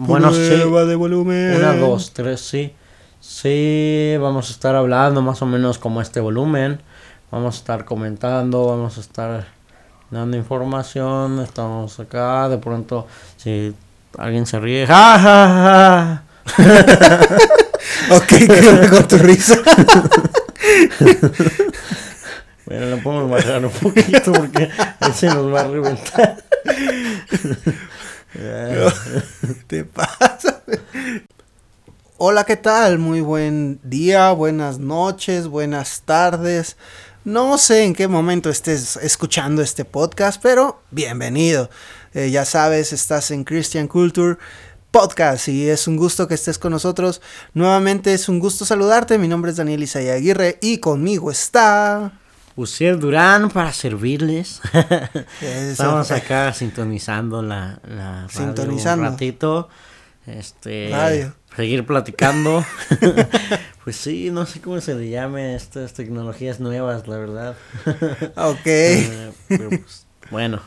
Bueno, sí. Prueba de volumen. Una, dos, tres, sí. Sí, vamos a estar hablando más o menos como este volumen. Vamos a estar comentando, vamos a estar dando información. Estamos acá, de pronto, si alguien se ríe, ¡ja, ja, ja! Ok, quédate con tu risa. Bueno, lo podemos bajar un poquito porque ese nos va a reventar. Te pasa. Hola, ¿qué tal? Muy buen día, buenas noches, buenas tardes. No sé en qué momento estés escuchando este podcast, pero bienvenido. Eh, ya sabes, estás en Christian Culture Podcast y es un gusto que estés con nosotros. Nuevamente es un gusto saludarte. Mi nombre es Daniel Isaya Aguirre y conmigo está... Uciel Durán para servirles. Estamos acá sintonizando la, la radio Sintonizando. un ratito. Este, Radio. Seguir platicando. pues sí, no sé cómo se le llame estas tecnologías nuevas, la verdad. Ok. Eh, pero, pues, bueno,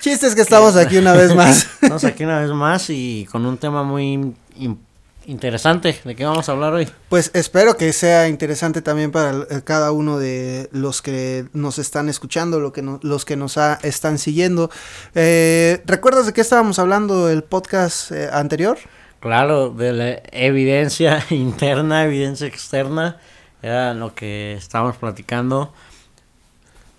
Chistes que estamos aquí una vez más. estamos aquí una vez más y con un tema muy in- interesante. ¿De qué vamos a hablar hoy? Pues espero que sea interesante también para eh, cada uno de los que nos están escuchando, lo que no- los que nos ha- están siguiendo. Eh, ¿Recuerdas de qué estábamos hablando el podcast eh, anterior? Claro, de la evidencia interna, evidencia externa, era lo que estábamos platicando.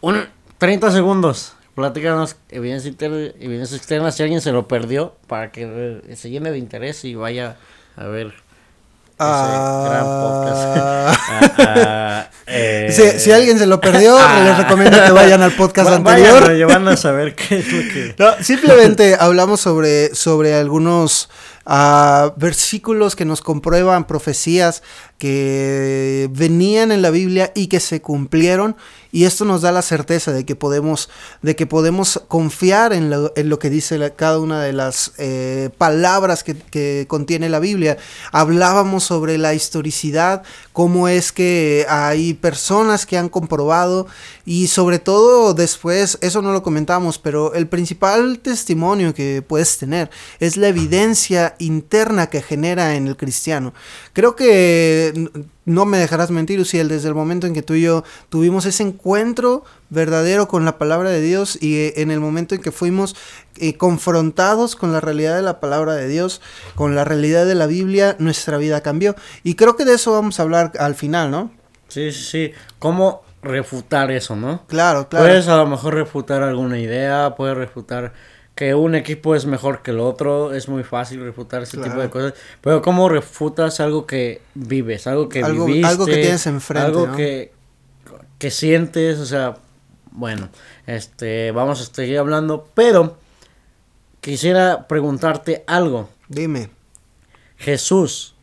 Un 30 segundos. Platícanos evidencia interna, evidencia externa, si alguien se lo perdió, para que se llene de interés y vaya a ver ese gran podcast. Ah, Ah, ah, eh, si, si alguien se lo perdió, ah. les recomiendo que vayan al podcast anterior. vayan llevando a saber qué es lo que... No, simplemente hablamos sobre, sobre algunos ah, versículos que nos comprueban profecías que venían en la Biblia y que se cumplieron y esto nos da la certeza de que podemos de que podemos confiar en lo, en lo que dice cada una de las eh, palabras que, que contiene la Biblia. Hablábamos sobre la historicidad cómo es que hay personas que han comprobado y sobre todo después eso no lo comentamos pero el principal testimonio que puedes tener es la evidencia interna que genera en el cristiano. Creo que no me dejarás mentir, Uciel, desde el momento en que tú y yo tuvimos ese encuentro verdadero con la palabra de Dios y eh, en el momento en que fuimos eh, confrontados con la realidad de la palabra de Dios, con la realidad de la Biblia, nuestra vida cambió. Y creo que de eso vamos a hablar al final, ¿no? Sí, sí, sí. ¿Cómo refutar eso, no? Claro, claro. Puedes a lo mejor refutar alguna idea, puedes refutar que un equipo es mejor que el otro, es muy fácil refutar ese tipo de cosas, pero ¿cómo refutas algo que vives, algo que Algo- viviste, algo que tienes enfrente, algo ¿no? que, que sientes, o sea, bueno, este, vamos a seguir hablando, pero quisiera preguntarte algo, Dime. Jesús,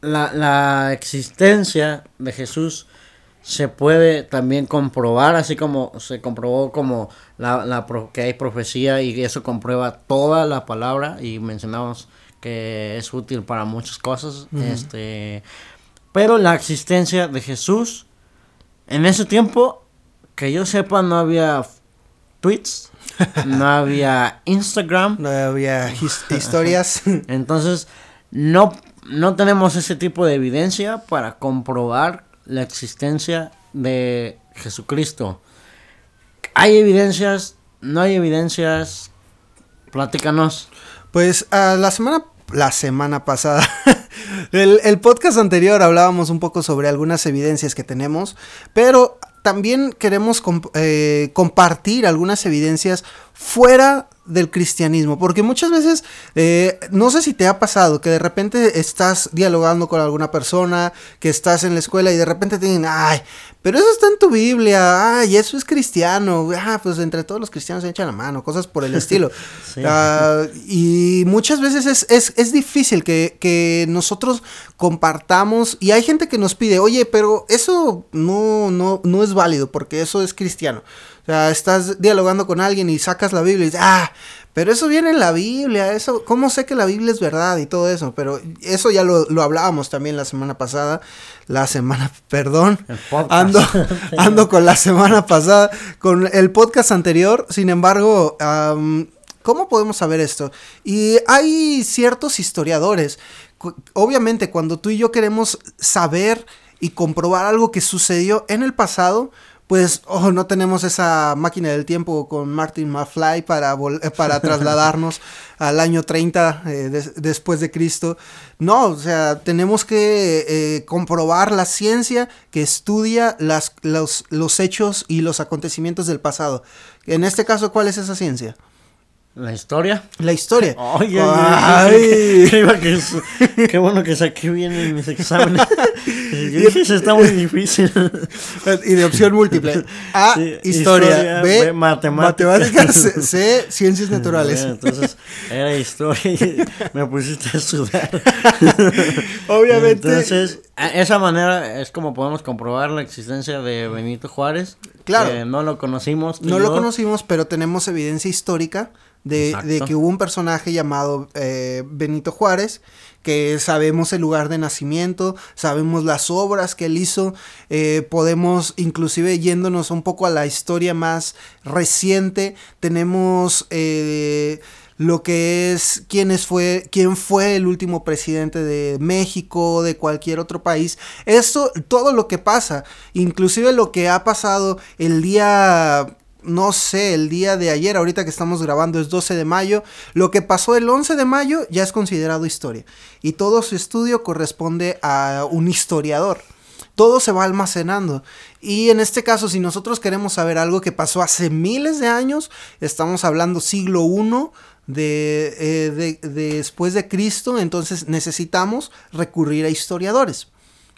la, la existencia de Jesús se puede también comprobar, así como se comprobó como la, la que hay profecía y eso comprueba toda la palabra y mencionamos que es útil para muchas cosas, este, pero la existencia de Jesús en ese tiempo que yo sepa no había tweets, no había Instagram, No había his- historias. entonces, no, no tenemos ese tipo de evidencia para comprobar la existencia de Jesucristo. ¿Hay evidencias? ¿No hay evidencias? Platícanos. Pues ah, la semana la semana pasada el, el podcast anterior hablábamos un poco sobre algunas evidencias que tenemos, pero también queremos eh, compartir algunas evidencias fuera del cristianismo, porque muchas veces, eh, no sé si te ha pasado que de repente estás dialogando con alguna persona, que estás en la escuela y de repente te dicen, ay, pero eso está en tu Biblia, ay, eso es cristiano, ah, pues entre todos los cristianos se echan la mano, cosas por el estilo. Sí. Ah, y muchas veces es, es, es difícil que, que nosotros compartamos y hay gente que nos pide, oye, pero eso no, no, no es válido porque eso es cristiano. O sea, estás dialogando con alguien y sacas la Biblia y dices, ah, pero eso viene en la Biblia, eso, ¿cómo sé que la Biblia es verdad y todo eso? Pero eso ya lo, lo hablábamos también la semana pasada, la semana, perdón, ando, ando con la semana pasada, con el podcast anterior, sin embargo, am, ¿Cómo podemos saber esto? Y hay ciertos historiadores. Obviamente, cuando tú y yo queremos saber y comprobar algo que sucedió en el pasado, pues oh, no tenemos esa máquina del tiempo con Martin McFly para, eh, para trasladarnos al año 30 eh, después de Cristo. No, o sea, tenemos que eh, comprobar la ciencia que estudia las, los, los hechos y los acontecimientos del pasado. En este caso, ¿cuál es esa ciencia? ¿La historia? La historia. Oye, Ay. Qué, qué, bueno que saqué bien en mis exámenes. Yo dije, eso está muy difícil. Y de opción múltiple. A, historia. B, matemáticas. C, ciencias naturales. entonces, era historia y me pusiste a sudar. Obviamente. Entonces, esa manera es como podemos comprobar la existencia de Benito Juárez. Claro. no lo conocimos. No lo conocimos, pero tenemos evidencia histórica de, que hubo un personaje llamado eh, Benito Juárez, que sabemos el lugar de nacimiento, sabemos las obras que él hizo, eh, podemos inclusive yéndonos un poco a la historia más reciente, tenemos... Eh, lo que es quién fue, quién fue el último presidente de México, de cualquier otro país. Esto, todo lo que pasa, inclusive lo que ha pasado el día no sé, el día de ayer, ahorita que estamos grabando es 12 de mayo, lo que pasó el 11 de mayo ya es considerado historia. Y todo su estudio corresponde a un historiador. Todo se va almacenando. Y en este caso, si nosotros queremos saber algo que pasó hace miles de años, estamos hablando siglo I eh, de, después de Cristo, entonces necesitamos recurrir a historiadores.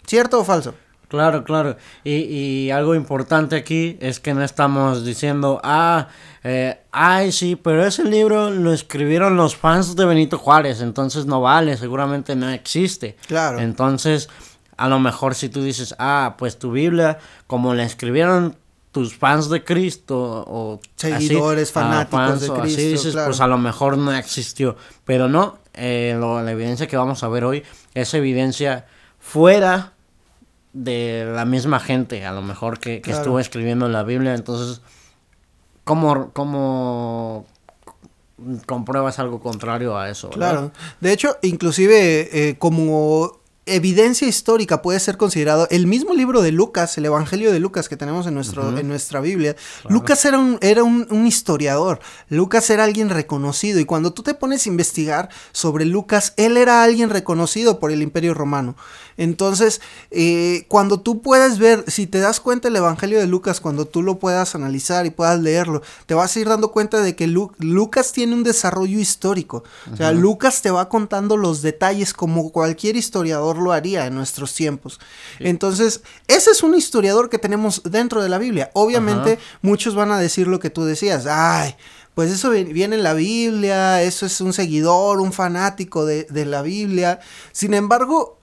¿Cierto o falso? Claro, claro. Y, y, algo importante aquí es que no estamos diciendo, ah, eh, ay, sí, pero ese libro lo escribieron los fans de Benito Juárez, entonces no vale, seguramente no existe. Claro. Entonces, a lo mejor si tú dices, ah, pues tu Biblia, como la escribieron tus fans de Cristo o seguidores ah, fanáticos de Cristo, así dices, pues a lo mejor no existió, pero no, eh, la evidencia que vamos a ver hoy es evidencia fuera de la misma gente, a lo mejor que, estuvo escribiendo la Biblia. Entonces, ¿cómo, cómo compruebas algo contrario a eso? Claro. De hecho, inclusive eh, como evidencia histórica puede ser considerado el mismo libro de Lucas, el Evangelio de Lucas que tenemos en, nuestro, en nuestra Biblia. Lucas era, un, era un, historiador, Lucas era alguien reconocido y cuando tú te pones a investigar sobre Lucas, él era alguien reconocido por el Imperio Romano. Entonces, eh, cuando tú puedes ver, si te das cuenta el Evangelio de Lucas, cuando tú lo puedas analizar y puedas leerlo, te vas a ir dando cuenta de que Lucas tiene un desarrollo histórico. O sea, Lucas te va contando los detalles como cualquier historiador lo haría en nuestros tiempos. Entonces, ese es un historiador que tenemos dentro de la Biblia. Obviamente, muchos van a decir lo que tú decías. Ay, pues eso viene en la Biblia, eso es un seguidor, un fanático de, de la Biblia. Sin embargo,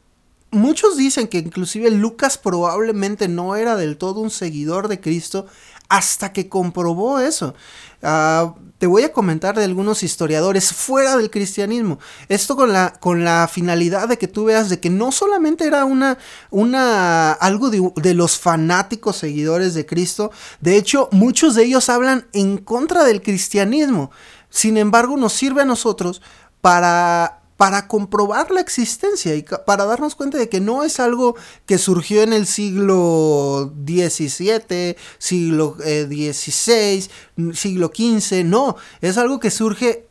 muchos dicen que inclusive Lucas probablemente no era del todo un seguidor de Cristo hasta que comprobó eso. Ah, te voy a comentar de algunos historiadores fuera del cristianismo. Esto con la, con la finalidad de que tú veas de que no solamente era una, una algo de, de los fanáticos seguidores de Cristo. De hecho, muchos de ellos hablan en contra del cristianismo. Sin embargo, nos sirve a nosotros para para comprobar la existencia y para darnos cuenta de que no es algo que surgió en el siglo XVII, siglo XVI, eh, siglo XV, no, es algo que surge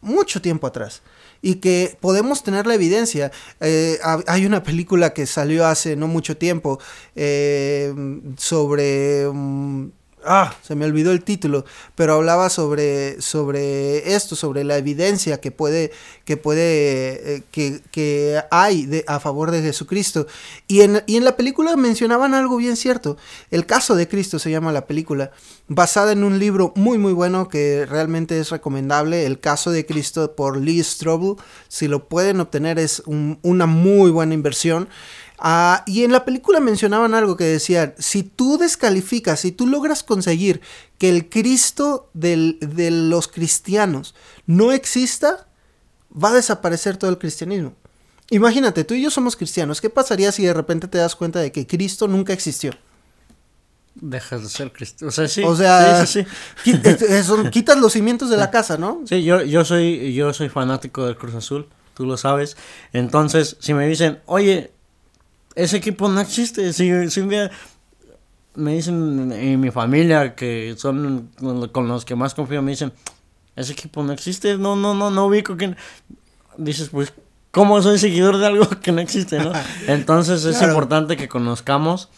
mucho tiempo atrás y que podemos tener la evidencia. Eh, hay una película que salió hace no mucho tiempo eh, sobre... Mm, ah, se me olvidó el título, pero hablaba sobre, sobre esto, sobre la evidencia que puede, que puede, eh, que, que, hay de, a favor de Jesucristo. Y en, y en la película mencionaban algo bien cierto. El caso de Cristo se llama la película, basada en un libro muy muy bueno que realmente es recomendable, El caso de Cristo por Lee Strobel. Si lo pueden obtener es una muy buena inversión. Ah, y en la película mencionaban algo que decían, si tú descalificas, si tú logras conseguir que el Cristo de los cristianos no exista, va a desaparecer todo el cristianismo. Imagínate, tú y yo somos cristianos, ¿qué pasaría si de repente te das cuenta de que Cristo nunca existió? dejas de ser cristiano. O sea, sí. O sea, sí, sí, sí. Qui- quitas los cimientos de la casa, ¿no? Sí, yo, yo soy, yo soy fanático del Cruz Azul, tú lo sabes. Entonces, si me dicen, oye, ese equipo no existe, si, si un día me dicen en mi familia que son con los que más confío, me dicen, ese equipo no existe, no, no, no, no ubico quién. Dices, pues, ¿cómo soy seguidor de algo que no existe, no? Entonces es Claro. importante que conozcamos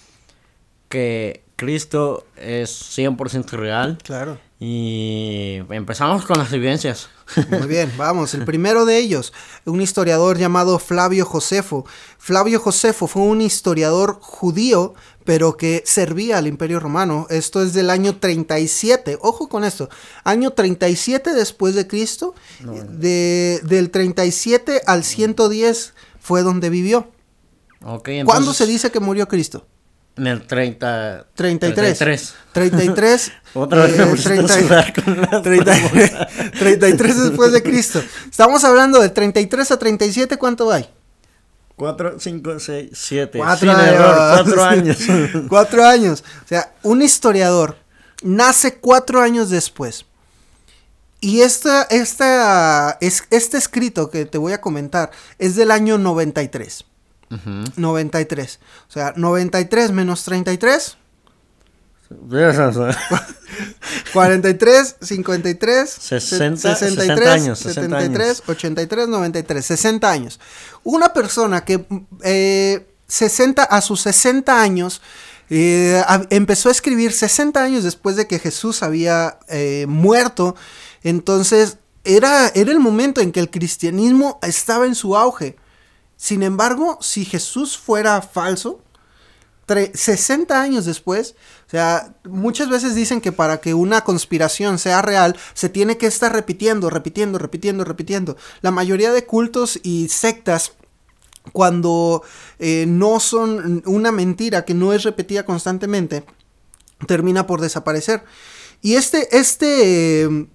que Cristo es 100% real. Claro. Y empezamos con las evidencias. Muy bien, vamos. El primero de ellos, un historiador llamado Flavio Josefo. Flavio Josefo fue un historiador judío, pero que servía al Imperio Romano. Esto es del año 37. Ojo con esto. Año 37 después de Cristo. De, del 37 al 110 fue donde vivió. Ok, ¿Cuándo se dice que murió Cristo? En el 30... 33. 33. 33. Otra vez eh, me pusiste a 30 sudar con la 30 33 después de Cristo. Estamos hablando de 33 a 37, ¿cuánto hay? 4, 5, 6, 7. Cuatro Sin años. error, 4 años. cuatro años. O sea, un historiador nace cuatro años después. Y esta, esta, es, este escrito que te voy a comentar es del año 93. Ujú. 93. O sea, 93 menos 33. 43, 53, 60, 63, 60 años, 60 73, años. 83, 93, 60 años. Una persona que eh, 60 a sus 60 años eh, a- empezó a escribir 60 años después de que Jesús había eh, muerto. Entonces era, era el momento en que el cristianismo estaba en su auge. Sin embargo, si Jesús fuera falso, tre- 60 años después, o sea, muchas veces dicen que para que una conspiración sea real, se tiene que estar repitiendo, repitiendo, repitiendo, repitiendo. La mayoría de cultos y sectas, cuando eh, no son una mentira que no es repetida constantemente, termina por desaparecer. Y este, este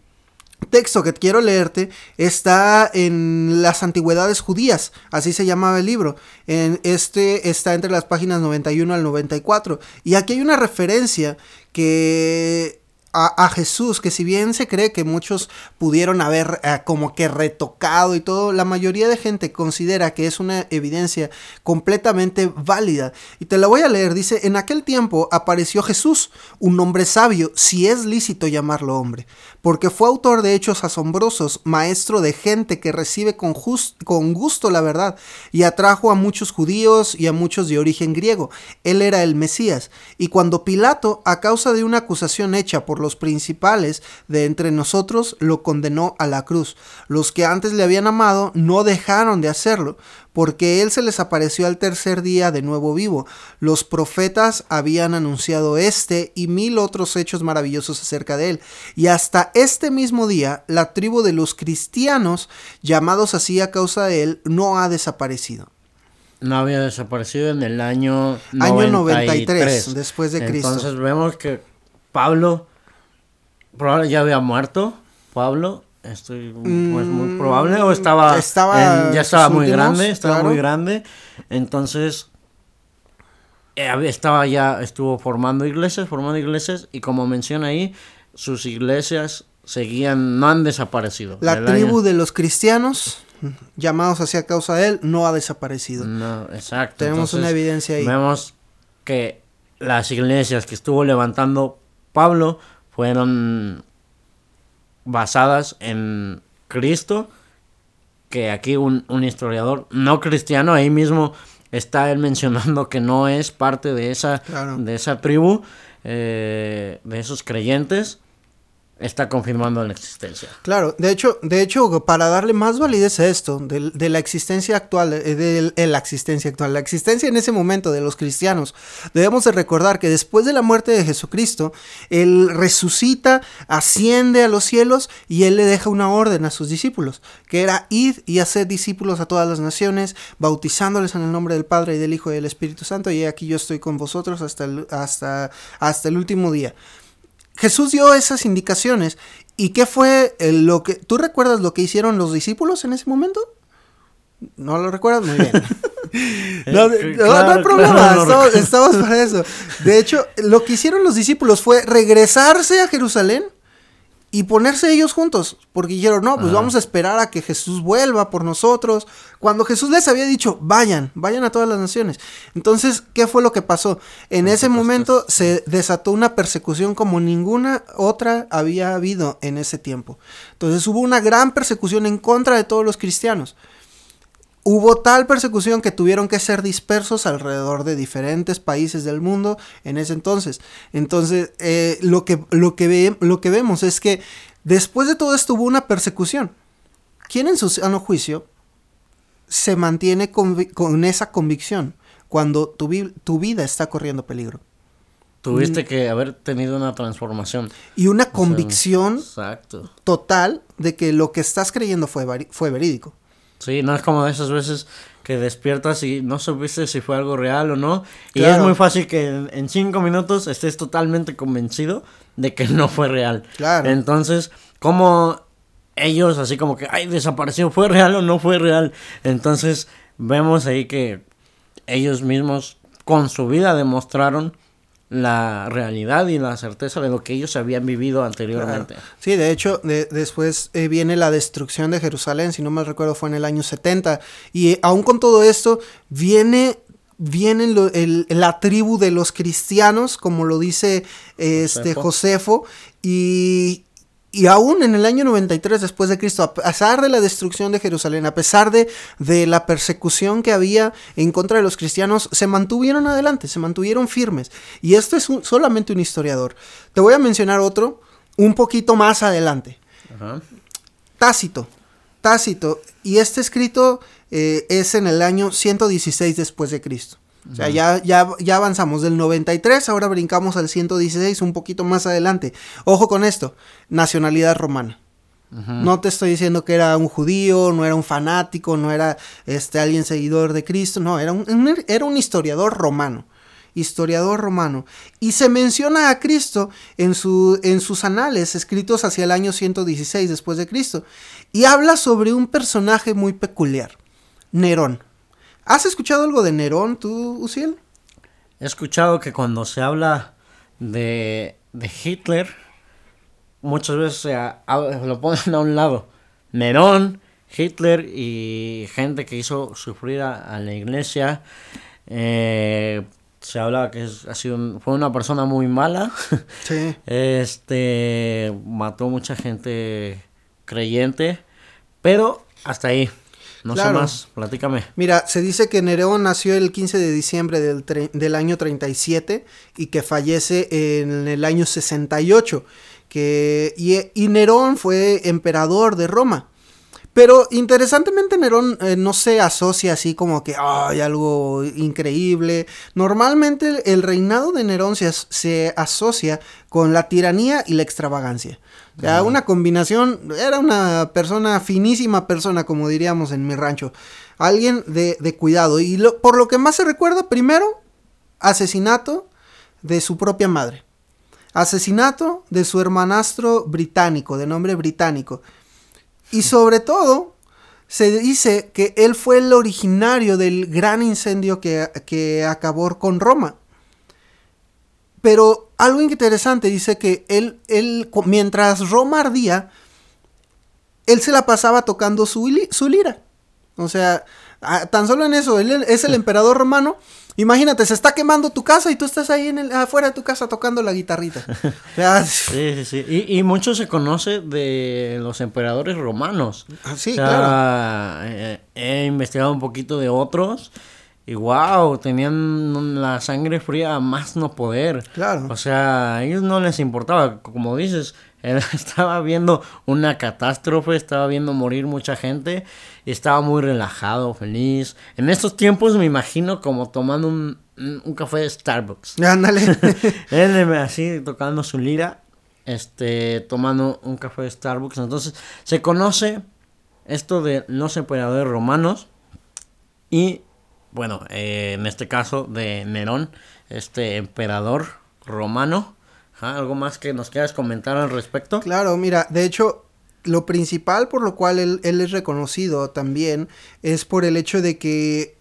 texto que quiero leerte está en las antigüedades judías, así se llamaba el libro. En este está entre las páginas 91 al 94. Y aquí hay una referencia que a, Jesús, que si bien se cree que muchos pudieron haber eh, como que retocado y todo, la mayoría de gente considera que es una evidencia completamente válida. Y te la voy a leer, dice, en aquel tiempo apareció Jesús, un hombre sabio, si es lícito llamarlo hombre, porque fue autor de hechos asombrosos, maestro de gente que recibe con, jus- con gusto la verdad, y atrajo a muchos judíos y a muchos de origen griego. Él era el Mesías. Y cuando Pilato, a causa de una acusación hecha por los principales de entre nosotros, lo condenó a la cruz. Los que antes le habían amado no dejaron de hacerlo, porque él se les apareció al tercer día de nuevo vivo. Los profetas habían anunciado este y mil otros hechos maravillosos acerca de él. Y hasta este mismo día, la tribu de los cristianos, llamados así a causa de él, no ha desaparecido. No había desaparecido en el año Año 93, 93, después de Cristo. Entonces vemos que Pablo probable ya había muerto. Pablo, estoy pues, muy Mm, probable o estaba, estaba en- ya estaba muy últimos, grande, estaba claro. muy grande. Entonces eh, estaba ya estuvo formando iglesias, formando iglesias y como menciona ahí, sus iglesias seguían no han desaparecido. La tribu de los cristianos, llamados así a causa de él, no ha desaparecido. No, exacto. Tenemos una evidencia ahí. Vemos que las iglesias que estuvo levantando Pablo fueron basadas en Cristo, que aquí un, un historiador no cristiano, ahí mismo está él mencionando que no es parte de esa, Claro. de esa tribu, eh, de esos creyentes, está confirmando la existencia. Claro, de hecho, de hecho, para darle más validez a esto, de, la existencia actual, eh, de, de la existencia actual, la existencia en ese momento de los cristianos, debemos de recordar que después de la muerte de Jesucristo, Él resucita, asciende a los cielos y Él le deja una orden a sus discípulos, que era ir y hacer discípulos a todas las naciones, bautizándoles en el nombre del Padre y del Hijo y del Espíritu Santo, y aquí yo estoy con vosotros hasta el, hasta, hasta el último día. Jesús dio esas indicaciones. ¿Y qué fue eh, lo que... ¿Tú recuerdas lo que hicieron los discípulos en ese momento? ¿No lo recuerdas? Muy bien. No, no, no hay problema, estamos, estamos para eso. De hecho, lo que hicieron los discípulos fue regresarse a Jerusalén y ponerse ellos juntos, porque dijeron, no, pues Ajá. vamos a esperar a que Jesús vuelva por nosotros, cuando Jesús les había dicho, vayan, vayan a todas las naciones. Entonces, ¿qué fue lo que pasó? En ese momento se desató una persecución como ninguna otra había habido en ese tiempo. Entonces hubo una gran persecución en contra de todos los cristianos. Hubo tal persecución que tuvieron que ser dispersos alrededor de diferentes países del mundo en ese entonces. Entonces, eh, lo, que, lo, que ve- lo que vemos es que después de todo esto hubo una persecución. ¿Quién en su sano juicio se mantiene con esa convicción cuando tu, vi- tu vida está corriendo peligro? Tuviste que haber tenido una transformación. Y una O sea, convicción total de que lo que estás creyendo fue, fue verídico. Sí, no es como de esas veces que despiertas y no supiste si fue algo real o no. Y Claro. es muy fácil que en, en cinco minutos estés totalmente convencido de que no fue real. Claro. Entonces, como ellos así como que, ay, desapareció, ¿fue real o no fue real? Entonces, vemos ahí que ellos mismos con su vida demostraron la realidad y la certeza de lo que ellos habían vivido anteriormente. Sí, de hecho, de- después eh, viene la destrucción de Jerusalén, si no me recuerdo fue en el año 70, y eh, aún con todo esto, viene, la tribu de los cristianos, como lo dice eh, este. Josefo, y, y aún en el año 93 después de Cristo, a pesar de la destrucción de Jerusalén, a pesar de, de la persecución que había en contra de los cristianos, se mantuvieron adelante, se mantuvieron firmes. Y esto es un- solamente un historiador. Te voy a mencionar otro un poquito más adelante. Ajá. Tácito. Tácito. Y este escrito eh, es en el año 116 después de Cristo. O sea, ya, ya, ya avanzamos del 93, ahora brincamos al 116, un poquito más adelante. Ojo con esto, nacionalidad romana. No te estoy diciendo que era un judío, no era un fanático, no era este, alguien seguidor de Cristo, no, era un, un- era un historiador romano. Historiador romano. Y se menciona a Cristo en, su, en sus anales escritos hacia el año 116 después de Cristo. Y habla sobre un personaje muy peculiar, Nerón. ¿Has escuchado algo de Nerón tú, Uciel? He escuchado que cuando se habla de, de Hitler, muchas veces se lo ponen a un lado. Nerón, Hitler y gente que hizo sufrir a, a la iglesia. eh, se habla que es- ha sido un- fue una persona muy mala. Sí. este mató mucha gente creyente. Pero hasta ahí. No Claro. sé más. Platícame. Mira, se dice que Nerón nació el 15 de diciembre del, del año 37 y que fallece en el año 68. Que, y, y Nerón fue emperador de Roma. Pero interesantemente Nerón eh, no se asocia así como que hay algo increíble. Normalmente el, reinado de Nerón se, as- se asocia con la tiranía y la extravagancia. O sea, una combinación, era una persona, finísima persona, como diríamos en mi rancho. Alguien de, de cuidado. Y lo- por lo que más se recuerda, primero, asesinato de su propia madre. Asesinato de su hermanastro británico, de nombre británico. Y sobre todo, se dice que él fue el originario del gran incendio que, que acabó con Roma. Pero algo interesante dice que él, él, mientras Roma ardía, él se la pasaba tocando su, su lira. O sea, ah, tan solo en eso, él es el emperador romano. Imagínate, se está quemando tu casa y tú estás ahí en el, afuera de tu casa tocando la guitarrita. O sea, Sí, sí, sí. Y, y mucho se conoce de los emperadores romanos. Ah, sí, O sea, eh, he investigado un poquito de otros. Y wow, tenían la sangre fría más no poder. Claro. O sea, a ellos no les importaba. Como dices, él estaba viendo una catástrofe, estaba viendo morir mucha gente. Y estaba muy relajado, feliz. En estos tiempos me imagino como tomando un, un café de Starbucks. ándale. Él así tocando su lira, este, tomando un café de Starbucks. Entonces, se conoce esto de los emperadores romanos y, bueno, eh, en este caso de Nerón, este emperador romano. ¿Algo más que nos quieras comentar al respecto? Claro, mira, de hecho, lo principal por lo cual él, es reconocido también es por el hecho de que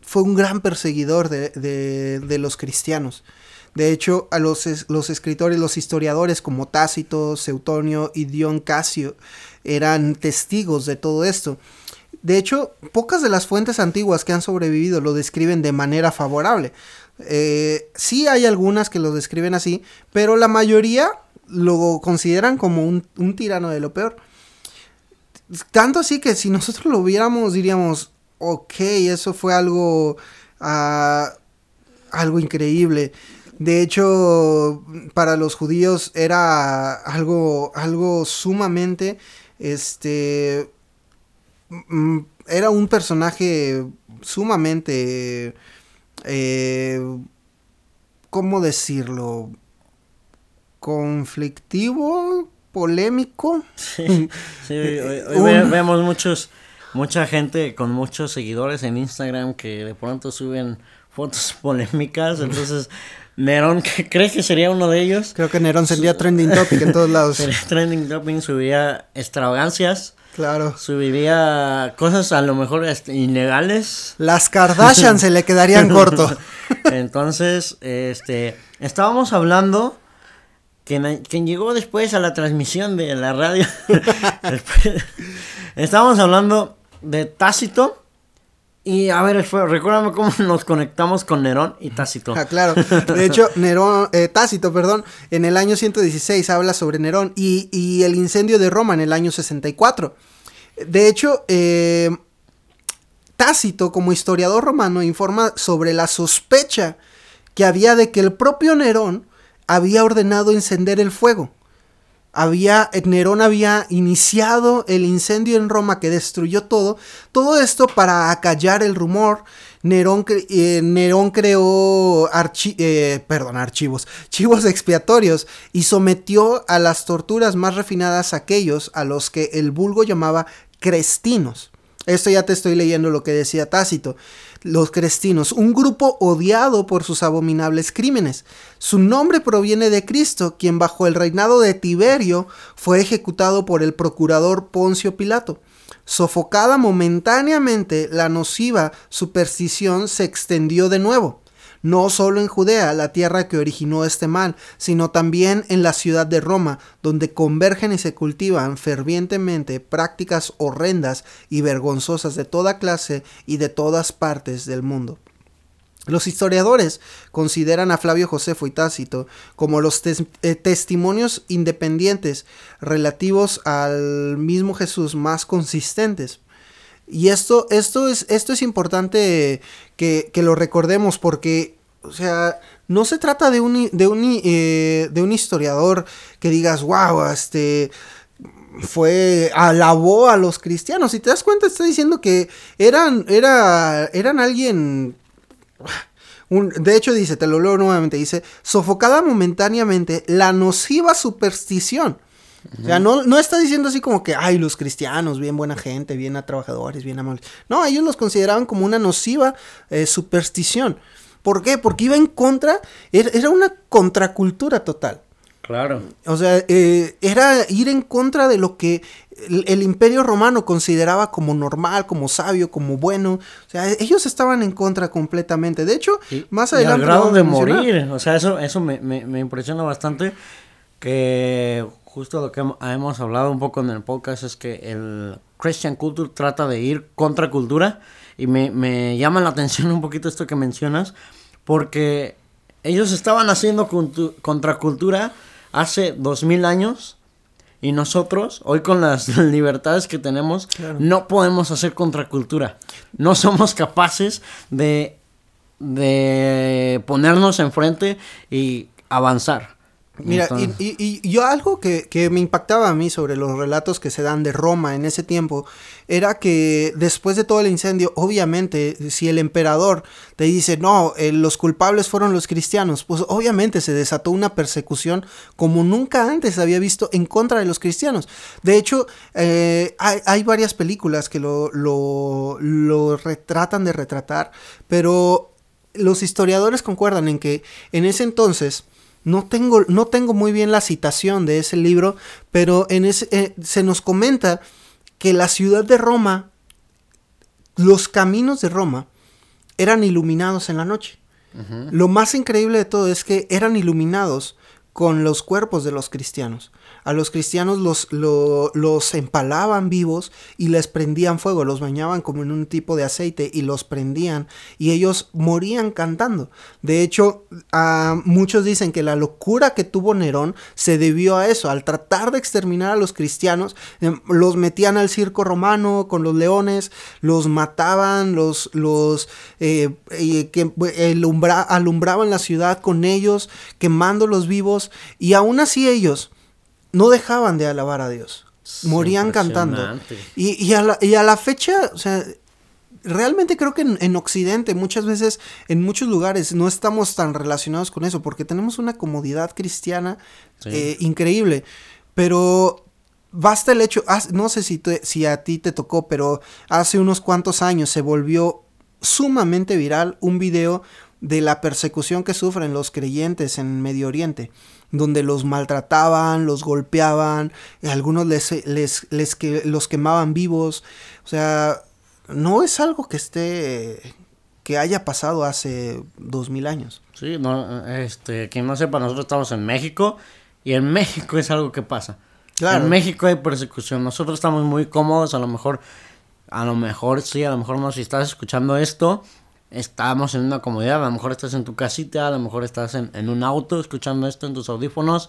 fue un gran perseguidor de, de, los cristianos. De hecho, a los, los, escritores, los historiadores como Tácito, Seutonio y Dion Casio eran testigos de todo esto. De hecho, pocas de las fuentes antiguas que han sobrevivido lo describen de manera favorable. Eh, sí hay algunas que lo describen así, pero la mayoría lo consideran como un, tirano de lo peor. Tanto así que si nosotros lo viéramos diríamos, ok, eso fue algo, uh, algo increíble. De hecho, para los judíos era algo, algo sumamente, este, era un personaje sumamente, eh, ¿cómo decirlo? Conflictivo, polémico. Sí, hoy, vemos muchos, mucha gente con muchos seguidores en Instagram que de pronto suben fotos polémicas, entonces Nerón, ¿crees que sería uno de ellos? Creo que Nerón sería trending topic en todos lados. sería trending topic, subiría extravagancias. Claro. Subiría cosas a lo mejor este, ilegales. Las Kardashian se le quedarían corto. Entonces, este, estábamos hablando quien, llegó después a la transmisión de la radio. estábamos hablando de Tácito. Y a ver, recuérdame cómo nos conectamos con Nerón y Tácito. Ah, claro. De hecho, Nerón, eh, Tácito, perdón, en el año 116 habla sobre Nerón y, el incendio de Roma en el año 64. De hecho, eh, Tácito, como historiador romano, informa sobre la sospecha que había de que el propio Nerón había ordenado encender el fuego. Había, Nerón había iniciado el incendio en Roma que destruyó todo. Todo esto para acallar el rumor. Nerón, eh, Nerón creó eh, archivos, chivos expiatorios y sometió a las torturas más refinadas a aquellos a los que el vulgo llamaba crestinos. Esto ya te estoy leyendo lo que decía Tácito los crestinos, un grupo odiado por sus abominables crímenes. Su nombre proviene de Cristo, quien bajo el reinado de Tiberio fue ejecutado por el procurador Poncio Pilato. Sofocada momentáneamente, la nociva superstición se extendió de nuevo no solo en Judea, la tierra que originó este mal, sino también en la ciudad de Roma, donde convergen y se cultivan fervientemente prácticas horrendas y vergonzosas de toda clase y de todas partes del mundo. Los historiadores consideran a Flavio Josefo y Tácito como los eh, testimonios independientes relativos al mismo Jesús más consistentes. Y esto, esto, es, esto es importante que, que, lo recordemos porque o sea, no se trata de un, de un, eh, de un historiador que digas, wow, este fue alabó a los cristianos. Si te das cuenta, está diciendo que eran, era, eran alguien. de hecho, dice, te lo leo nuevamente, dice, sofocada momentáneamente la nociva superstición. O sea, no, no está diciendo así como que, ay, los cristianos, bien buena gente, bien a trabajadores, bien amables. No, ellos los consideraban como una nociva eh, superstición. ¿Por qué? Porque iba en contra, era una contracultura total. Claro. O sea, eh, era ir en contra de lo que el, imperio romano consideraba como normal, como sabio, como bueno. O sea, ellos estaban en contra completamente. De hecho, más adelante... Y al grado de morir. O sea, eso, eso me, me, impresiona bastante. Que justo lo que hemos hablado un poco en el podcast es que el Christian Culture trata de ir contra cultura. Y me, me llama la atención un poquito esto que mencionas porque ellos estaban haciendo contracultura hace dos mil años y nosotros, hoy con las libertades que tenemos, no podemos hacer contracultura. No somos capaces de, de ponernos enfrente y avanzar. Mira, y, yo algo que, me impactaba a mí sobre los relatos que se dan de Roma en ese tiempo era que después de todo el incendio, obviamente, si el emperador te dice, no, eh, los culpables fueron los cristianos, pues obviamente se desató una persecución como nunca antes había visto en contra de los cristianos. De hecho, eh, hay, varias películas que lo, lo, lo retratan de retratar, pero los historiadores concuerdan en que en ese entonces, no tengo, no tengo muy bien la citación de ese libro, pero en ese, eh, se nos comenta que la ciudad de Roma, los caminos de Roma, eran iluminados en la noche. Lo más increíble de todo es que eran iluminados con los cuerpos de los cristianos a los cristianos los, los empalaban vivos y les prendían fuego, los bañaban como en un tipo de aceite y los prendían y ellos morían cantando. De hecho, muchos dicen que la locura que tuvo Nerón se debió a eso, al tratar de exterminar a los cristianos, em, los metían al circo romano con los leones, los mataban, los, los eh, que alumbraban la ciudad con ellos, quemándolos vivos y aún así ellos no dejaban de alabar a Dios. Morían cantando. Y, a la, fecha, o sea, realmente creo que en, Occidente muchas veces, en muchos lugares, no estamos tan relacionados con eso, porque tenemos una comodidad cristiana eh, increíble. Pero basta el hecho, no sé si, si a ti te tocó, pero hace unos cuantos años se volvió sumamente viral un video de la persecución que sufren los creyentes en Medio Oriente donde los maltrataban, los golpeaban, algunos les, les, les que, los quemaban vivos. O sea, no es algo que esté que haya pasado hace dos mil años. Sí, no, este, quien no sepa, nosotros estamos en México y en México es algo que pasa. Claro. En México hay persecución. Nosotros estamos muy cómodos, a lo mejor, a lo mejor sí, a lo mejor no, si estás escuchando esto, estamos en una comodidad, a lo mejor estás en tu casita, a lo mejor estás en, un auto escuchando esto en tus audífonos,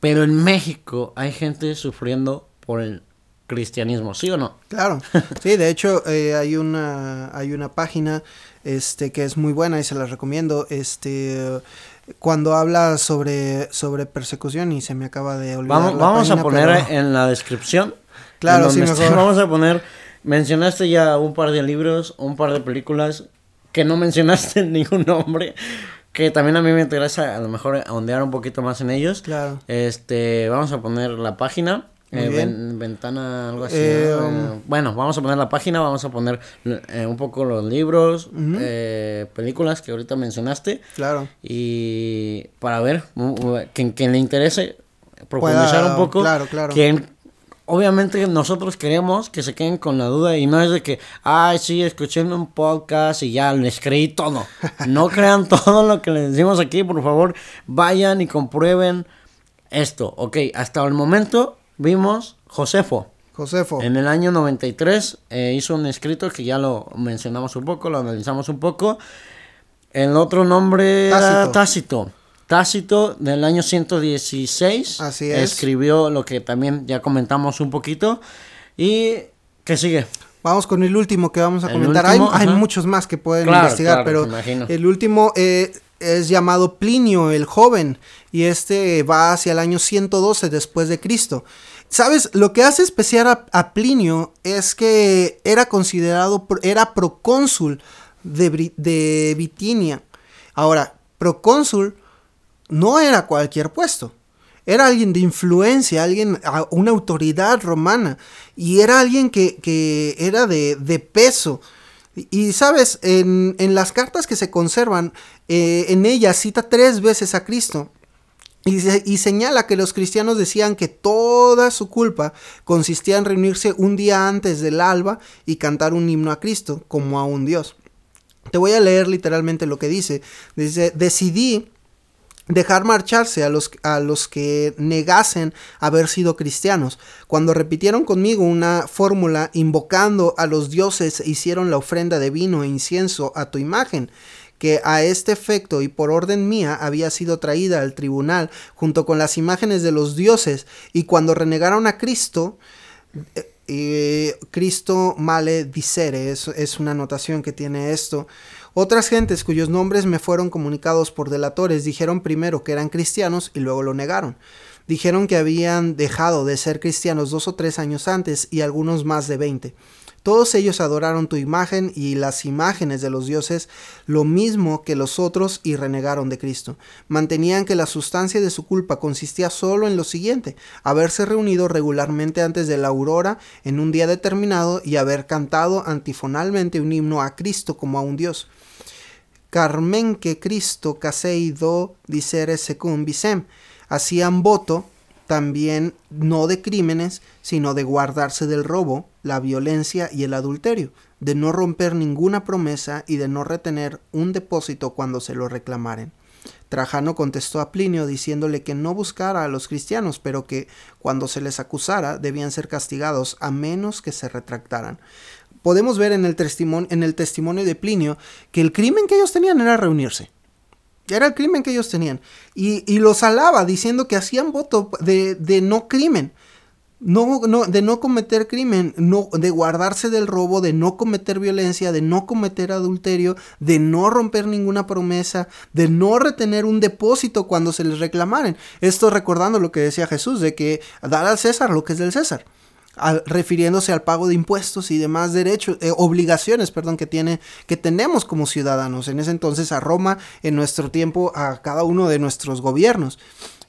pero en México hay gente sufriendo por el cristianismo, ¿sí o no? Claro, sí, de hecho eh, hay una hay una página este que es muy buena y se la recomiendo, este cuando habla sobre sobre persecución y se me acaba de olvidar. Vamos, vamos a poner en la descripción. Claro, sí, mejor. Vamos a poner mencionaste ya un par de libros, un par de películas que no mencionaste ningún nombre, que también a mí me interesa a lo mejor ondear un poquito más en ellos. Claro. Este, vamos a poner la página. Eh, ventana, algo así. Eh, um, bueno, vamos a poner la página, vamos a poner eh, un poco los libros, películas que ahorita mencionaste. Claro. Y para ver, quien, quien le interese profundizar un poco, claro, claro obviamente nosotros queremos que se queden con la duda y no es de que, ay, sí, escuché un podcast y ya les creí todo. No crean todo lo que les decimos aquí, por favor, vayan y comprueben esto. Ok, hasta el momento vimos Josefo. Josefo. En el año 93 eh, hizo un escrito que ya lo mencionamos un poco, lo analizamos un poco. El otro nombre era Tácito. Tácito del año 116. Así es. Escribió lo que también ya comentamos un poquito. ¿Y qué sigue? Vamos con el último que vamos a comentar. hay, muchos más que pueden investigar, pero el último eh, es llamado Plinio el joven y este va hacia el año 112 después de Cristo. ¿Sabes? Lo que hace especial a, a Plinio es que era considerado, era procónsul de, de Bitinia. Ahora, procónsul no era cualquier puesto. Era alguien de influencia, alguien, una autoridad romana. Y era alguien que, era de, peso. Y, sabes, en, las cartas que se conservan, eh, en ellas cita tres veces a Cristo. Y, y, señala que los cristianos decían que toda su culpa consistía en reunirse un día antes del alba y cantar un himno a Cristo como a un Dios. Te voy a leer literalmente lo que dice. Dice, decidí dejar marcharse a los, a los que negasen haber sido cristianos. Cuando repitieron conmigo una fórmula invocando a los dioses, hicieron la ofrenda de vino e incienso a tu imagen que a este efecto y por orden mía había sido traída al tribunal junto con las imágenes de los dioses y cuando renegaron a Cristo eh, eh, Cristo male dicere es, es una anotación que tiene esto otras gentes cuyos nombres me fueron comunicados por delatores dijeron primero que eran cristianos y luego lo negaron. Dijeron que habían dejado de ser cristianos dos o tres años antes y algunos más de veinte. Todos ellos adoraron tu imagen y las imágenes de los dioses, lo mismo que los otros, y renegaron de Cristo. Mantenían que la sustancia de su culpa consistía solo en lo siguiente, haberse reunido regularmente antes de la aurora en un día determinado y haber cantado antifonalmente un himno a Cristo como a un Dios. Carmen que Cristo casei do dicere secum visem. Hacían voto también no de crímenes, sino de guardarse del robo, la violencia y el adulterio, de no romper ninguna promesa y de no retener un depósito cuando se lo reclamaren. Trajano contestó a Plinio diciéndole que no buscara a los cristianos, pero que cuando se les acusara debían ser castigados a menos que se retractaran. Podemos ver en el, testimonio, de Plinio que el crimen que ellos tenían era reunirse. Era el crimen que ellos tenían. Y, los alaba diciendo que hacían voto de, no crimen. De no cometer crimen, de guardarse del robo, de no cometer violencia, de no cometer adulterio, de no romper ninguna promesa, de no retener un depósito cuando se les reclamaren. Esto recordando lo que decía Jesús, de que dar al César lo que es del César. Refiriéndose al pago de impuestos y demás derechos, eh, obligaciones, perdón, que tiene, que tenemos como ciudadanos. En ese entonces a Roma, en nuestro tiempo a cada uno de nuestros gobiernos.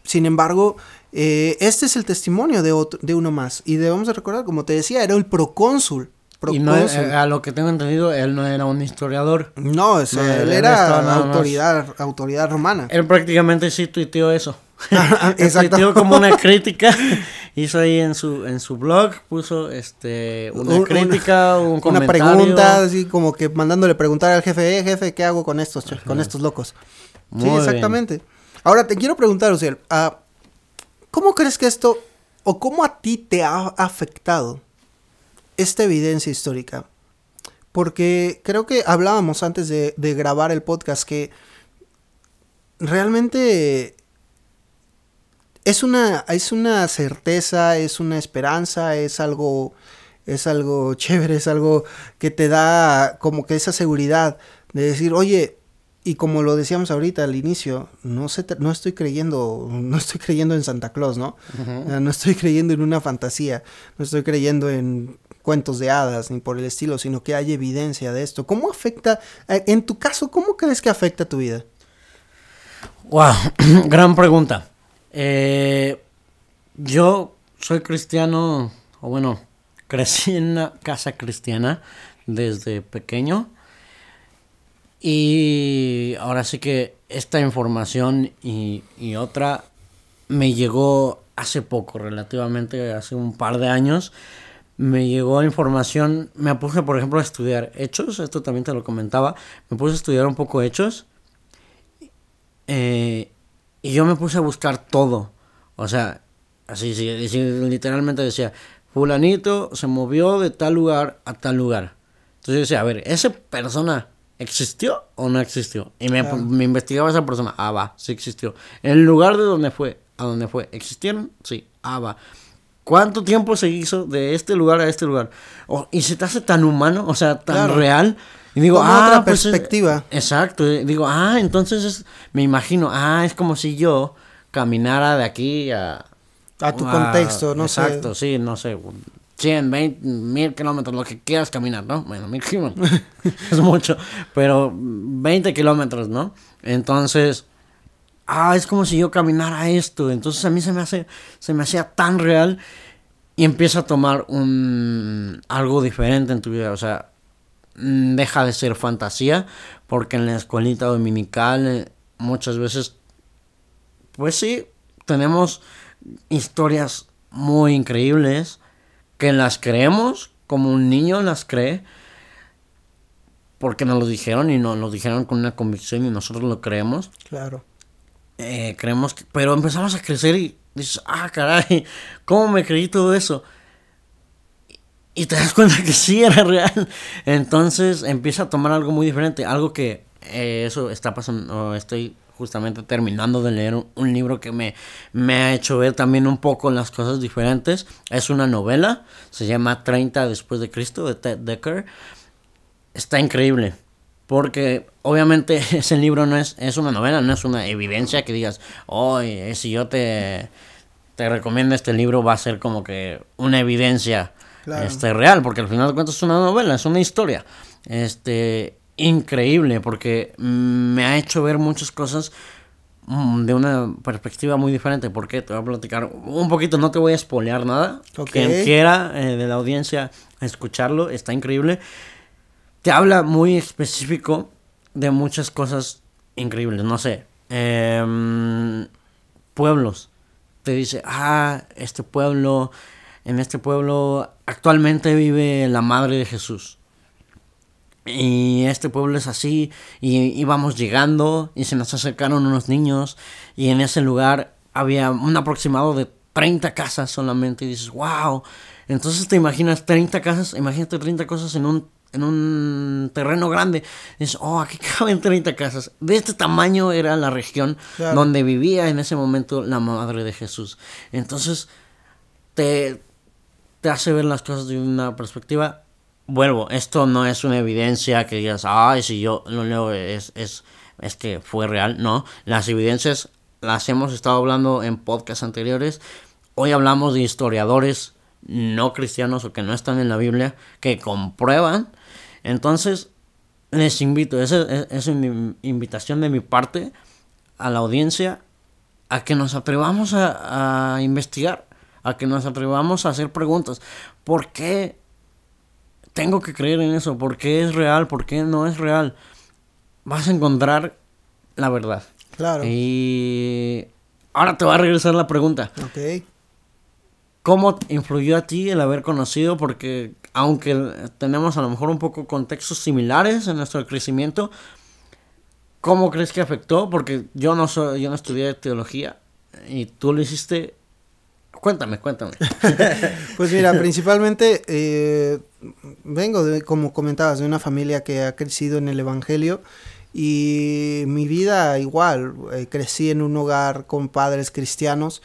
Sin embargo, eh, este es el testimonio de, de uno más. Y debemos recordar, como te decía, era el procónsul. Y no, eh, a lo que tengo entendido, él no era un historiador. No, él, era autoridad, autoridad romana. Él prácticamente sí tuiteó eso. Exacto. como una crítica. Hizo ahí en su en su blog, puso este una crítica, un comentario. Una pregunta, así como que mandándole preguntar al jefe, eh, jefe, ¿qué hago con estos, con estos locos? sí, exactamente. Ahora te quiero preguntar, Ociel, uh, ¿cómo crees que esto, o cómo a ti te ha afectado esta evidencia histórica? Porque creo que hablábamos antes de, de grabar el podcast que realmente es una, es una certeza, es una esperanza, es algo, es algo chévere, es algo que te da como que esa seguridad de decir, oye, y como lo decíamos ahorita al inicio, no, no estoy creyendo, no estoy creyendo en Santa Claus, ¿no? No estoy creyendo en una fantasía, no estoy creyendo en cuentos de hadas ni por el estilo, sino que hay evidencia de esto. ¿Cómo afecta, eh, en tu caso, cómo crees que afecta tu vida? Wow, gran pregunta. Eh, yo soy cristiano, o bueno, crecí en una casa cristiana desde pequeño. Y ahora sí que esta información y, otra me llegó hace poco, relativamente hace un par de años. Me llegó información, me puse por ejemplo a estudiar hechos, esto también te lo comentaba, me puse a estudiar un poco hechos. Eh, y yo me puse a buscar todo. O sea, así, literalmente decía, fulanito se movió de tal lugar a tal lugar. Entonces yo decía, a ver, esa persona ¿Existió o no existió? Y me, investigaba esa persona. Ah, va, sí existió. El lugar de donde fue, a donde fue, ¿existieron? Sí, ah, va. ¿Cuánto tiempo se hizo de este lugar a este lugar? y se te hace tan humano, o sea, tan real. Y digo, ah, otra pues perspectiva. exacto. digo, ah, entonces es, me imagino, ah, es como si yo caminara de aquí a. A tu contexto, no sé. Exacto, sí, no sé. 100, 20, mil kilómetros, lo que quieras caminar, ¿no? Bueno, mil kilómetros es mucho, pero 20 kilómetros, ¿no? Entonces, ah, es como si yo caminara esto, entonces a mí se me hace, se me hacía tan real y empieza a tomar un, algo diferente en tu vida, o sea, deja de ser fantasía, porque en la escuelita dominical eh, muchas veces, pues sí, tenemos historias muy increíbles, que las creemos, como un niño las cree, porque nos lo dijeron y nos lo dijeron con una convicción y nosotros lo creemos. Claro. Eh, creemos que, pero empezamos a crecer y dices, ah, caray, ¿cómo me creí todo eso? Y te das cuenta que sí era real. Entonces empieza a tomar algo muy diferente, algo que eh, eso está pasando, estoy justamente terminando de leer un, libro que me, me, ha hecho ver también un poco las cosas diferentes. Es una novela, se llama 30 después de Cristo de Ted Decker. Está increíble, porque obviamente ese libro no es, es una novela, no es una evidencia que digas, oye, si yo te, te recomiendo este libro va a ser como que una evidencia este, real, porque al final de cuentas es una novela, es una historia. Este, increíble porque me ha hecho ver muchas cosas mm, de una perspectiva muy diferente. Porque te voy a platicar un poquito, no te voy a spoilear nada. Quien quiera eh, de la audiencia escucharlo, está increíble. Te habla muy específico de muchas cosas increíbles. No sé, em, pueblos te dice, ah, este pueblo, en este pueblo actualmente vive la madre de Jesús. Y este pueblo es así, y íbamos llegando, y se nos acercaron unos niños, y en ese lugar había un aproximado de 30 casas solamente, y dices, wow. Entonces te imaginas 30 casas, imagínate 30 cosas en un, en un terreno grande. Y dices, oh, aquí caben 30 casas. De este tamaño era la región donde vivía en ese momento la madre de Jesús. Entonces te, te hace ver las cosas de una perspectiva. Vuelvo, esto no es una evidencia que digas, ay, si yo lo leo es, es, es que fue real, no, las evidencias las hemos estado hablando en podcasts anteriores, hoy hablamos de historiadores no cristianos o que no están en la Biblia, que comprueban, entonces les invito, esa es una invitación de mi parte a la audiencia a que nos atrevamos a investigar, a que nos atrevamos a hacer preguntas. ¿Por qué tengo que creer en eso. ¿Por qué es real? ¿Por qué no es real? Vas a encontrar la verdad. Claro. Y ahora te va a regresar la pregunta. Ok. ¿Cómo influyó a ti el haber conocido? Porque aunque tenemos a lo mejor un poco contextos similares en nuestro crecimiento, ¿cómo crees que afectó? Porque yo no soy, yo no estudié teología y tú lo hiciste Cuéntame, cuéntame. pues mira, principalmente eh, vengo, de, como comentabas, de una familia que ha crecido en el Evangelio y mi vida igual, eh, crecí en un hogar con padres cristianos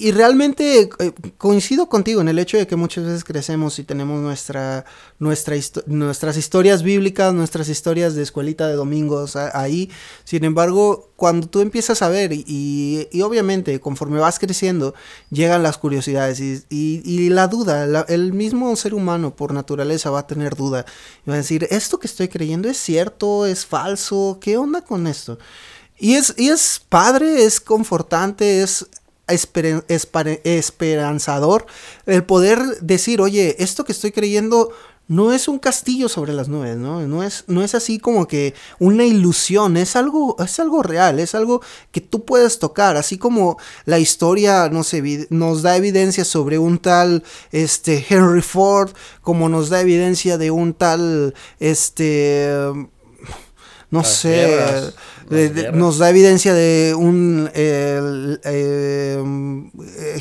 y realmente eh, coincido contigo en el hecho de que muchas veces crecemos y tenemos nuestra, nuestra nuestras historias bíblicas, nuestras historias de escuelita de domingos ahí. Sin embargo, cuando tú empiezas a ver y, y obviamente conforme vas creciendo, llegan las curiosidades y, y, la duda, el mismo ser humano por naturaleza va a tener duda. Y va a decir, ¿esto que estoy creyendo es cierto? ¿Es falso? ¿Qué onda con esto? Y es, y es padre, es confortante, es esperanzador el poder decir, oye, esto que estoy creyendo no es un castillo sobre las nubes, ¿no? No es, no es así como que una ilusión, es algo, es algo real, es algo que tú puedes tocar, así como la historia nos, nos da evidencia sobre un tal este, Henry Ford, como nos da evidencia de un tal, este, no sé, nos da evidencia de un em,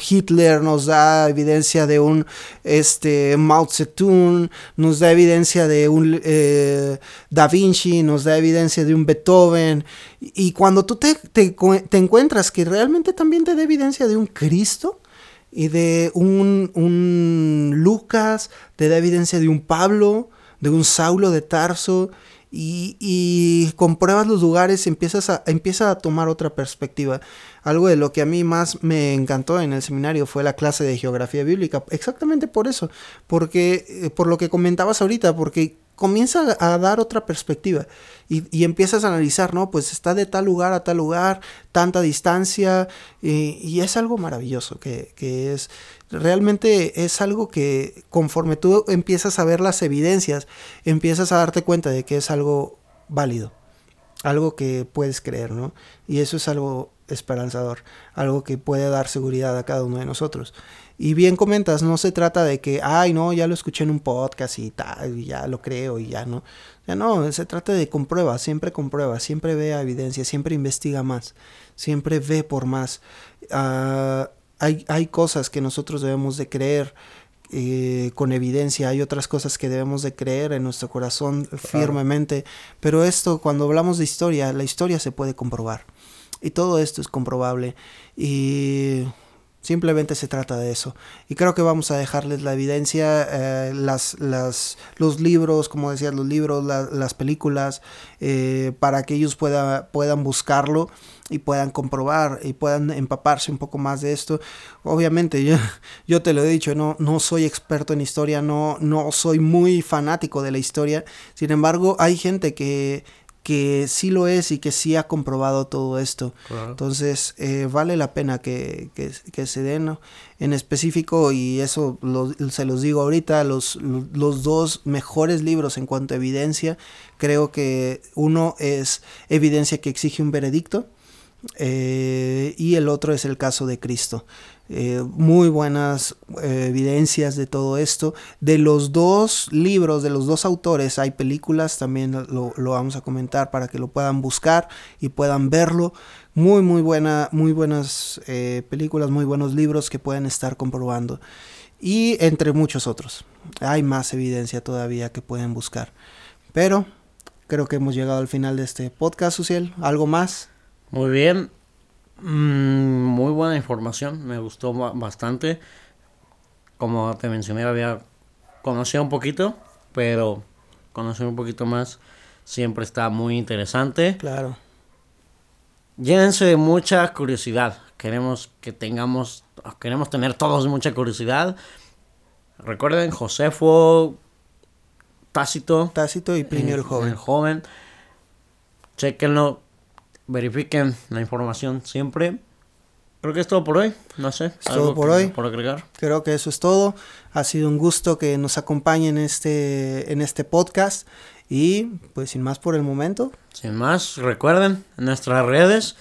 Hitler, nos da evidencia de un este, Mao Zedong, nos da evidencia de un eh, Da Vinci, nos da evidencia de un Beethoven. Y cuando tú te, te, te encuentras que realmente también te da evidencia de un Cristo, y de un, un, Lucas, te da evidencia de un Pablo, de un Saulo de Tarso, y, compruebas los lugares, empiezas a, empieza a tomar otra perspectiva. Algo de lo que a mí más me encantó en el seminario fue la clase de geografía bíblica. Exactamente por eso, porque eh, por lo que comentabas ahorita, porque comienza a dar otra perspectiva y, empiezas a analizar, ¿no? Pues está de tal lugar a tal lugar, tanta distancia, y, es algo maravilloso, que, que, es realmente es algo que conforme tú empiezas a ver las evidencias, empiezas a darte cuenta de que es algo válido, algo que puedes creer, ¿no? Y eso es algo esperanzador, algo que puede dar seguridad a cada uno de nosotros. Y bien comentas, no se trata de que, ay, no, ya lo escuché en un podcast y tal, y ya lo creo y ya no. Ya no, se trata de comprueba, siempre comprueba, siempre vea evidencia, siempre investiga más, siempre ve por más. Uh, hay, hay cosas que nosotros debemos de creer eh, con evidencia, hay otras cosas que debemos de creer en nuestro corazón firmemente, pero esto, cuando hablamos de historia, la historia se puede comprobar. Y todo esto es comprobable. Y Simplemente se trata de eso. Y creo que vamos a dejarles la evidencia, eh, las, las, los libros, como decías, los libros, las películas, eh, para que ellos pueda, puedan buscarlo y puedan comprobar y puedan empaparse un poco más de esto. Obviamente, yo, yo te lo he dicho, no, no soy experto en historia, no, no soy muy fanático de la historia. Sin embargo, hay gente que que sí lo es y que sí ha comprobado todo esto. Entonces, eh, vale la pena que, se den en específico, y eso se los digo ahorita, los, los dos mejores libros en cuanto a evidencia, creo que uno es Evidencia que exige un veredicto, eh, y el otro es el caso de Cristo. Eh, muy buenas eh, evidencias de todo esto. De los dos libros, de los dos autores, hay películas, también lo, lo, vamos a comentar para que lo puedan buscar y puedan verlo. Muy, muy, muy buenas películas, muy buenos libros que pueden estar comprobando. Y entre muchos otros. Hay más evidencia todavía que pueden buscar. Pero creo que hemos llegado al final de este podcast, Suciel. ¿Algo más? Muy bien. Mm, muy buena información. Me gustó bastante. Como te mencioné, había conocido un poquito, pero conocer un poquito más siempre está muy interesante. Claro. Llénense de mucha curiosidad. Queremos que tengamos, queremos tener todos mucha curiosidad. Recuerden, Josefo, Tácito. Tácito y Plinio el, joven. El joven. Chequenlo, verifiquen la información siempre. Creo que es todo por hoy. No sé. Es todo por hoy. Por agregar. Creo que eso es todo. Ha sido un gusto que nos acompañen en este, en este podcast. Y pues sin más por el momento. Sin más, recuerden, en nuestras redes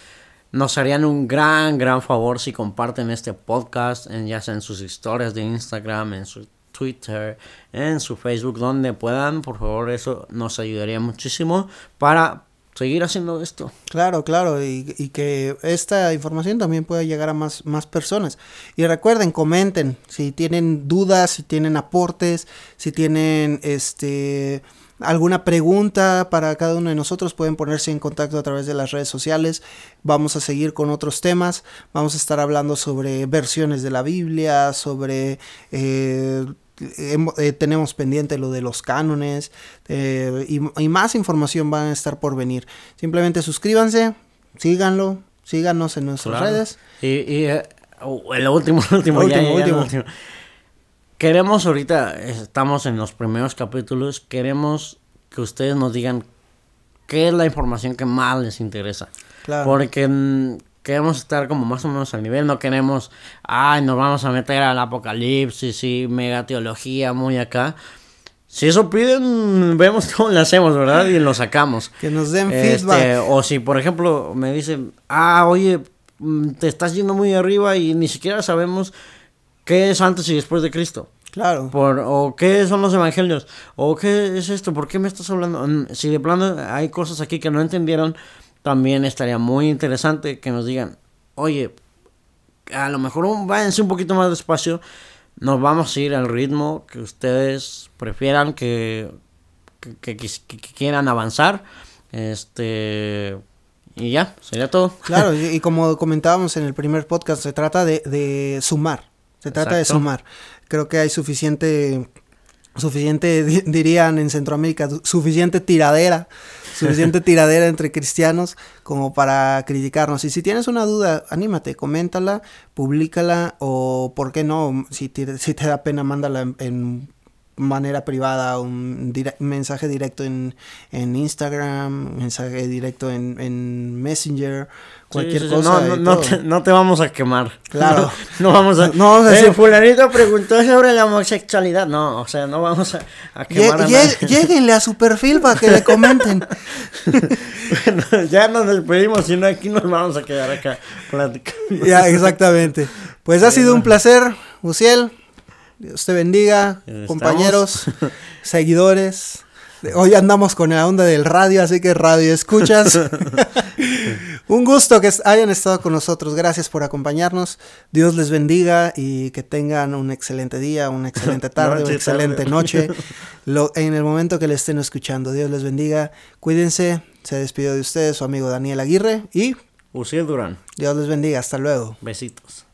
nos harían un gran, gran favor si comparten este podcast, en, ya sea en sus historias de Instagram, en su Twitter, en su Facebook, donde puedan. Por favor, eso nos ayudaría muchísimo para seguir haciendo esto. Claro, claro, y, que esta información también pueda llegar a más, más personas. Y recuerden, comenten si tienen dudas, si tienen aportes, si tienen este alguna pregunta para cada uno de nosotros, pueden ponerse en contacto a través de las redes sociales. Vamos a seguir con otros temas. Vamos a estar hablando sobre versiones de la Biblia, sobre... Eh, eh, tenemos pendiente lo de los cánones eh, y, más información van a estar por venir. Simplemente suscríbanse, síganlo, síganos en nuestras redes. Y, y uh, el último, último, último, último queremos ahorita, estamos en los primeros capítulos, queremos que ustedes nos digan qué es la información que más les interesa. Claro. Porque mm, queremos estar como más o menos al nivel, no queremos, ay, nos vamos a meter al apocalipsis y mega teología muy acá. Si eso piden, vemos cómo lo hacemos, ¿verdad? Y lo sacamos. Que nos den este, feedback. O si, por ejemplo, me dicen, ah, oye, mm, te estás yendo muy arriba y ni siquiera sabemos ¿Qué es antes y después de Cristo? Claro. Por, o qué son los evangelios, o qué es esto, por qué me estás hablando. Mm, si de plano hay cosas aquí que no entendieron, también estaría muy interesante que nos digan, oye, a lo mejor váyanse un poquito más despacio, nos vamos a ir al ritmo que ustedes prefieran, que, que, quieran avanzar. Este. Y ya, sería todo. Claro, y, como comentábamos en el primer podcast, se trata de, de sumar. Se trata de sumar. Creo que hay suficiente, suficiente, dirían en Centroamérica, suficiente tiradera, suficiente tiradera entre cristianos como para criticarnos. Y si tienes una duda, anímate, coméntala, públicala o, ¿por qué no? Si te, si te da pena, mándala en manera privada, un mensaje directo en, en Instagram, mensaje directo en, en Messenger, cualquier cosa. No, no, te, no, te, vamos a quemar. Claro. No, vamos a, no vamos a eh, fulanito preguntó sobre la homosexualidad. No, o sea, no vamos a, a quemar a nadie. Lléguenle a su perfil para que le comenten. bueno, ya nos despedimos, si no aquí nos vamos a quedar acá platicando. Ya, exactamente. Pues ha sido un placer, Uciel. Dios te bendiga, compañeros, seguidores. Hoy andamos con la onda del radio, así que radio escuchas. Un gusto que hayan estado con nosotros. Gracias por acompañarnos. Dios les bendiga y que tengan un excelente día, una excelente tarde, una excelente noche. en el momento que le estén escuchando. Dios les bendiga. Cuídense. Se despidió de ustedes su amigo Daniel Aguirre y Uciel Durán. Dios les bendiga. Hasta luego. Besitos.